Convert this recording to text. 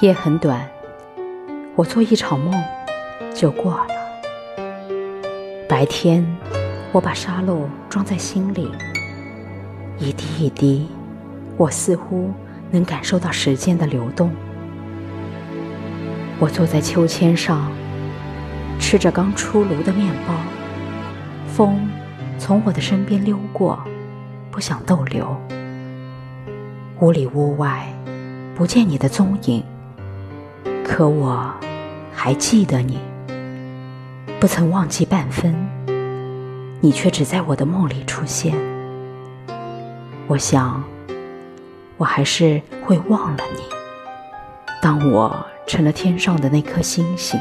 夜很短，我做一场梦就过了。白天，我把沙漏装在心里，一滴一滴，我似乎能感受到时间的流动。我坐在秋千上，吃着刚出炉的面包，风从我的身边溜过，不想逗留。屋里屋外，不见你的踪影，可我还记得你，不曾忘记半分，你却只在我的梦里出现。我想，我还是会忘了你，当我成了天上的那颗星星。